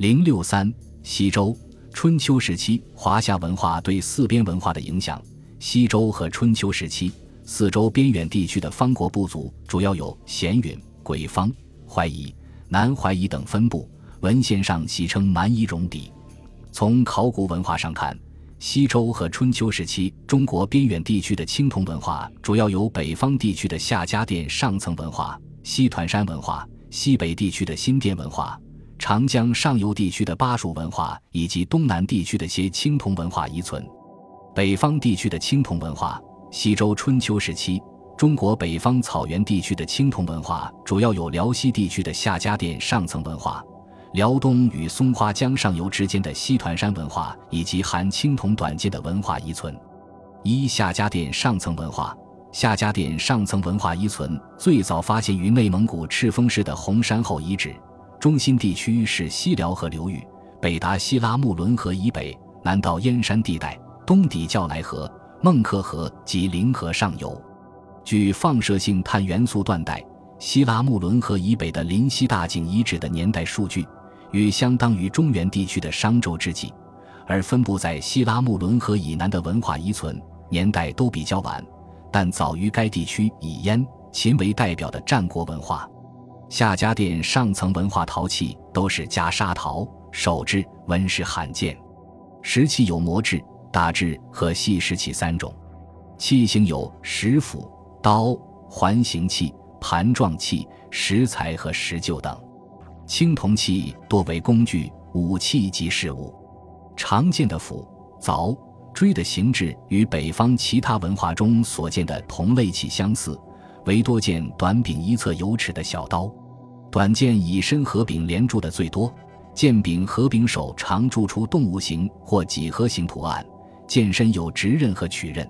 零六三西周春秋时期华夏文化对四边文化的影响。西周和春秋时期四周边远地区的方国部族主要有咸允、鬼方、淮夷、南淮夷等分布，文献上戏称蛮夷戎狄。从考古文化上看，西周和春秋时期中国边远地区的青铜文化主要有北方地区的夏家店上层文化、西团山文化、西北地区的新店文化。长江上游地区的巴蜀文化以及东南地区的些青铜文化遗存，北方地区的青铜文化，西周春秋时期中国北方草原地区的青铜文化主要有辽西地区的夏家店上层文化，辽东与松花江上游之间的西团山文化以及含青铜短剑的文化遗存。一夏家店上层文化，夏家店上层文化遗存最早发现于内蒙古赤峰市的红山后遗址。中心地区是西辽河流域，北达西拉木伦河以北，南到燕山地带，东抵叫来河、孟克河及临河上游。据放射性碳元素断代，西拉木伦河以北的临西大井遗址的年代数据，与相当于中原地区的商周之际，而分布在西拉木伦河以南的文化遗存年代都比较晚，但早于该地区以燕、秦为代表的战国文化。夏家店上层文化陶器都是加砂陶手制，纹饰罕见。石器有磨制、打制和细石器三种。器型有石斧、刀、环形器、盘状器、石材和石臼等。青铜器多为工具、武器及饰物。常见的斧、凿、锥的形制与北方其他文化中所见的同类器相似，唯多见短柄一侧有齿的小刀。短剑以身合柄连铸的最多，剑柄合柄手常铸出动物形或几何形图案，剑身有直刃和曲刃。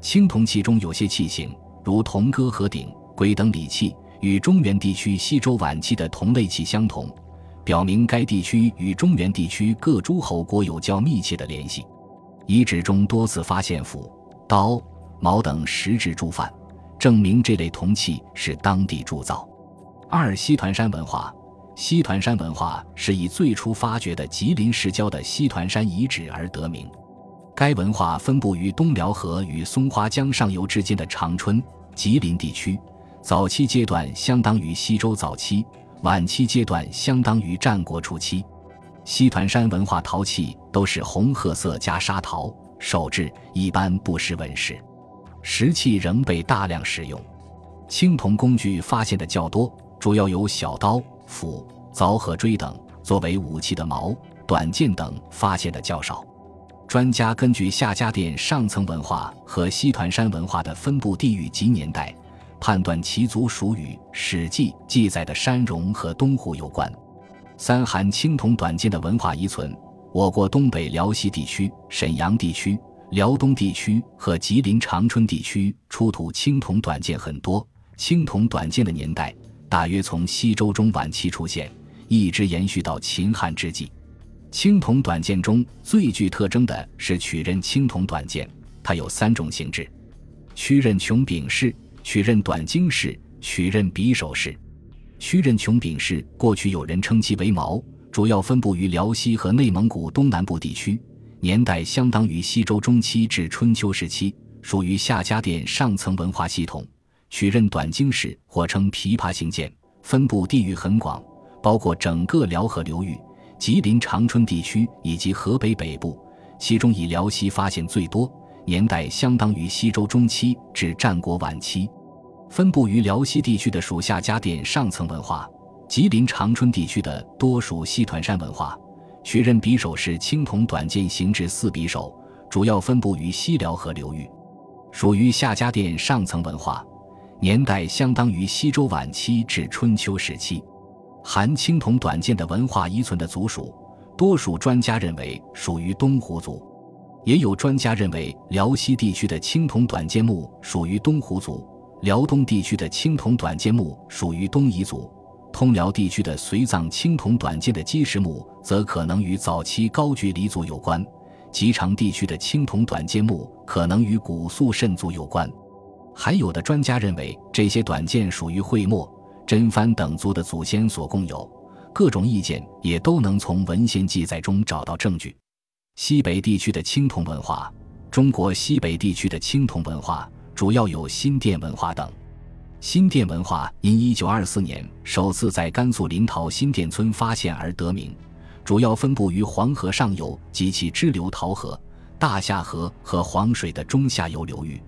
青铜器中有些器型，如铜戈和鼎、龟等礼器，与中原地区西周晚期的同类器相同，表明该地区与中原地区各诸侯国有较密切的联系。遗址中多次发现斧、刀、矛等石质铸范，证明这类铜器是当地铸造。二西团山文化，西团山文化是以最初发掘的吉林市郊的西团山遗址而得名。该文化分布于东辽河与松花江上游之间的长春、吉林地区，早期阶段相当于西周早期，晚期阶段相当于战国初期。西团山文化陶器都是红褐色加砂陶手制，一般不施纹饰，石器仍被大量使用，青铜工具发现的较多。主要有小刀、斧、凿和锥等作为武器的矛、短剑等发现的较少。专家根据夏家店上层文化和西团山文化的分布地域及年代，判断其族属与《史记》记载的山戎和东胡有关。三含青铜短剑的文化遗存，我国东北辽西地区、沈阳地区、辽东地区和吉林长春地区出土青铜短剑很多。青铜短剑的年代。大约从西周中晚期出现，一直延续到秦汉之际。青铜短剑中最具特征的是曲刃青铜短剑，它有三种形制：曲刃穹柄式、曲刃短经式、曲刃匕首式。曲刃穹柄式过去有人称其为矛，主要分布于辽西和内蒙古东南部地区，年代相当于西周中期至春秋时期，属于夏家店上层文化系统。曲刃短经史或称琵琶形剑，分布地域很广，包括整个辽河流域、吉林长春地区以及河北北部，其中以辽西发现最多，年代相当于西周中期至战国晚期。分布于辽西地区的属夏家店上层文化，吉林长春地区的多属西团山文化。曲刃匕首是青铜短剑形制四匕首，主要分布于西辽河流域，属于夏家店上层文化。年代相当于西周晚期至春秋时期，含青铜短剑的文化遗存的族属，多数专家认为属于东胡族，也有专家认为辽西地区的青铜短剑墓属于东胡族，辽东地区的青铜短剑墓属于东夷族，通辽地区的随葬青铜短剑的基石墓则可能与早期高句丽族有关，吉长地区的青铜短剑墓可能与古肃慎族有关。还有的专家认为，这些短剑属于会墨、真番等族的祖先所共有，各种意见，也都能从文献记载中找到证据。西北地区的青铜文化，中国西北地区的青铜文化主要有新店文化等。新店文化因一九二四年首次在甘肃临洮新店村发现而得名，主要分布于黄河上游及其支流洮河、大夏河和黄水的中下游流域，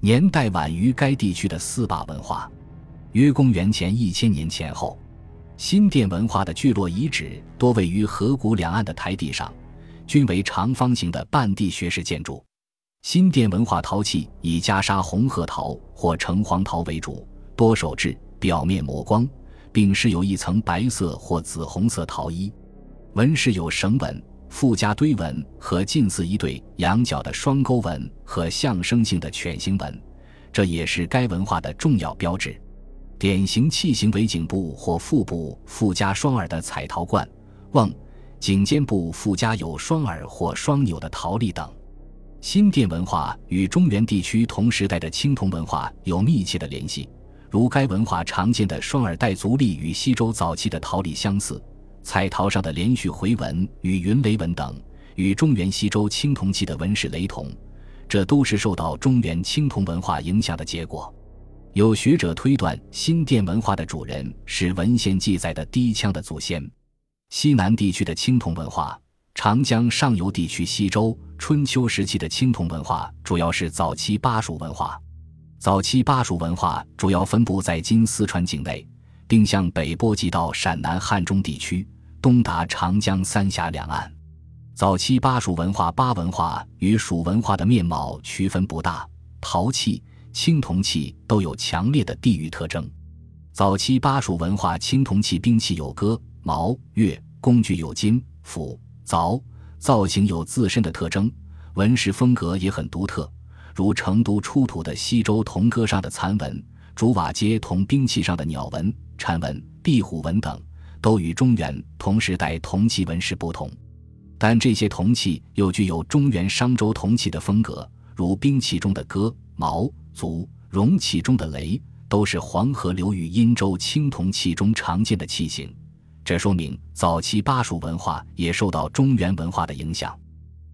年代晚于该地区的四坝文化，约公元前一千年前后。新店文化的聚落遗址多位于河谷两岸的台地上，均为长方形的半地穴式建筑。新店文化陶器以袈裟红褐陶或橙黄陶为主，多手制，表面磨光，并饰有一层白色或紫红色陶衣。纹饰有绳纹、附加堆纹和近似一对羊角的双钩纹和象征性的犬形纹，这也是该文化的重要标志。典型器型为颈部或腹部附加双耳的彩陶罐、瓮，颈肩部附加有双耳或双钮的陶粒等。新店文化与中原地区同时代的青铜文化有密切的联系，如该文化常见的双耳带足粒与西周早期的陶粒相似，彩陶上的连续回纹与云雷纹等与中原西周青铜器的纹饰雷同，这都是受到中原青铜文化影响的结果。有学者推断，新店文化的主人是文献记载的低羌的祖先。西南地区的青铜文化，长江上游地区西周、春秋时期的青铜文化，主要是早期巴蜀文化。早期巴蜀文化主要分布在今四川境内，并向北波及到陕南汉中地区，东达长江三峡两岸。早期巴蜀文化巴文化与蜀文化的面貌区分不大，陶器。青铜器都有强烈的地域特征。早期巴蜀文化青铜器兵器有戈、矛、钺，工具有金、斧、凿，造型有自身的特征，纹饰风格也很独特，如成都出土的西周铜戈上的残纹、竹瓦街铜兵器上的鸟纹、蝉纹、壁虎纹等，都与中原同时代铜器纹饰不同。但这些铜器又具有中原商周铜器的风格，如兵器中的戈、矛。足容器中的雷都是黄河流域殷周青铜器中常见的器型，这说明早期巴蜀文化也受到中原文化的影响。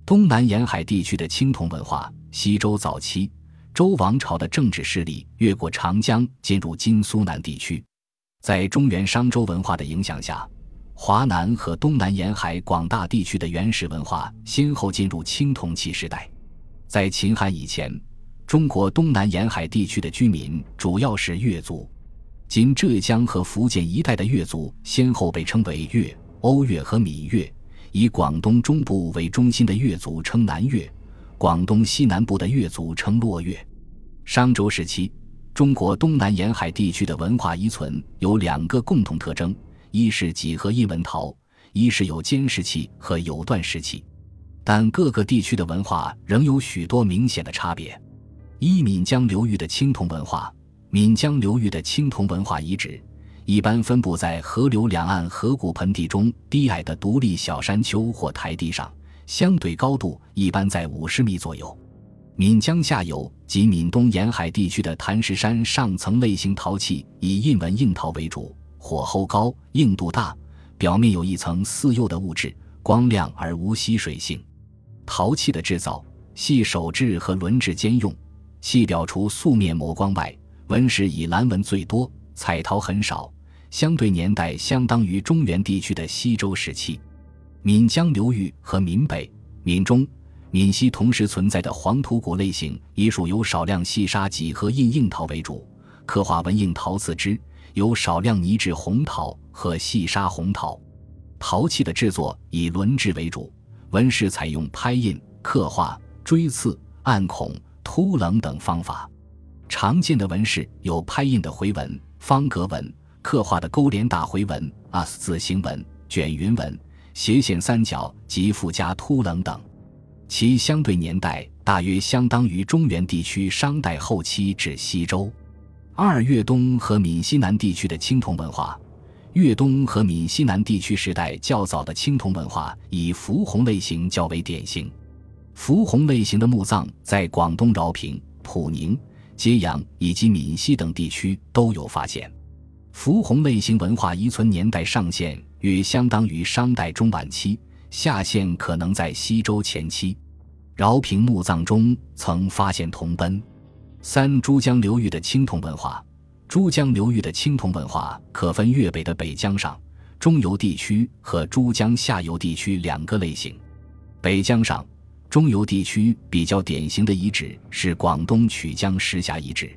东南沿海地区的青铜文化，西周早期周王朝的政治势力越过长江进入今苏南地区，在中原商周文化的影响下，华南和东南沿海广大地区的原始文化先后进入青铜器时代，在秦汉以前。中国东南沿海地区的居民主要是越族，今浙江和福建一带的越族先后被称为越、瓯越和闽越。以广东中部为中心的越族称南越，广东西南部的越族称洛越。商周时期，中国东南沿海地区的文化遗存有两个共同特征：一是几何印纹陶，一是有间石器和有段石器。但各个地区的文化仍有许多明显的差别。一闽江流域的青铜文化，闽江流域的青铜文化遗址一般分布在河流两岸河谷盆地中低矮的独立小山丘或台地上，相对高度一般在五十米左右。闽江下游及闽东沿海地区的坛石山上层类型陶器以印纹硬陶为主，火候高，硬度大，表面有一层似釉的物质，光亮而无吸水性。陶器的制造系手制和轮制兼用。器表除素面磨光外，纹饰以蓝纹最多，彩陶很少。相对年代相当于中原地区的西周时期。闽江流域和闽北、闽中、闽西同时存在的黄土谷类型，以属有少量细沙几何印硬陶为主，刻画纹硬陶次之，有少量泥质红陶和细沙红陶。陶器的制作以轮制为主，纹饰采用拍印、刻画、锥刺、暗孔。凸棱等方法，常见的纹饰有拍印的回纹、方格纹、刻画的勾连大回纹、S 字形纹、卷云纹、斜线三角及附加凸棱等。其相对年代大约相当于中原地区商代后期至西周。二粤东和闽西南地区的青铜文化，粤东和闽西南地区时代较早的青铜文化以浮红类型较为典型。浮红类型的墓葬在广东饶平、普宁、揭阳以及闽西等地区都有发现。浮红类型文化遗存年代上限约相当于商代中晚期，下限可能在西周前期。饶平墓葬中曾发现铜奔。三、珠江流域的青铜文化。珠江流域的青铜文化可分粤北的北江上、中游地区和珠江下游地区两个类型。北江上、中游地区比较典型的遗址是广东曲江石峡遗址。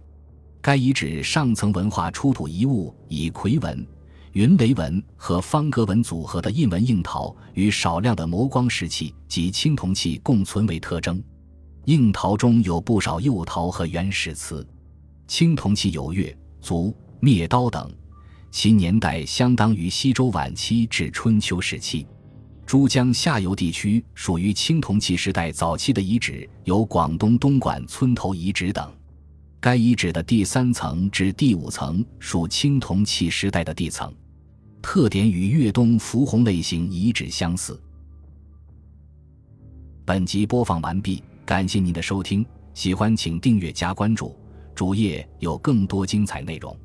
该遗址上层文化出土遗物以夔纹、云雷纹和方格纹组合的印纹硬陶与少量的磨光石器及青铜器共存为特征。硬陶中有不少釉陶和原始瓷，青铜器有钺。足、灭刀等，其年代相当于西周晚期至春秋时期。珠江下游地区属于青铜器时代早期的遗址，有广东东莞村头遗址等。该遗址的第三层至第五层属青铜器时代的地层，特点与越冬浮红类型遗址相似。本集播放完毕，感谢您的收听，喜欢请订阅加关注。主页有更多精彩内容。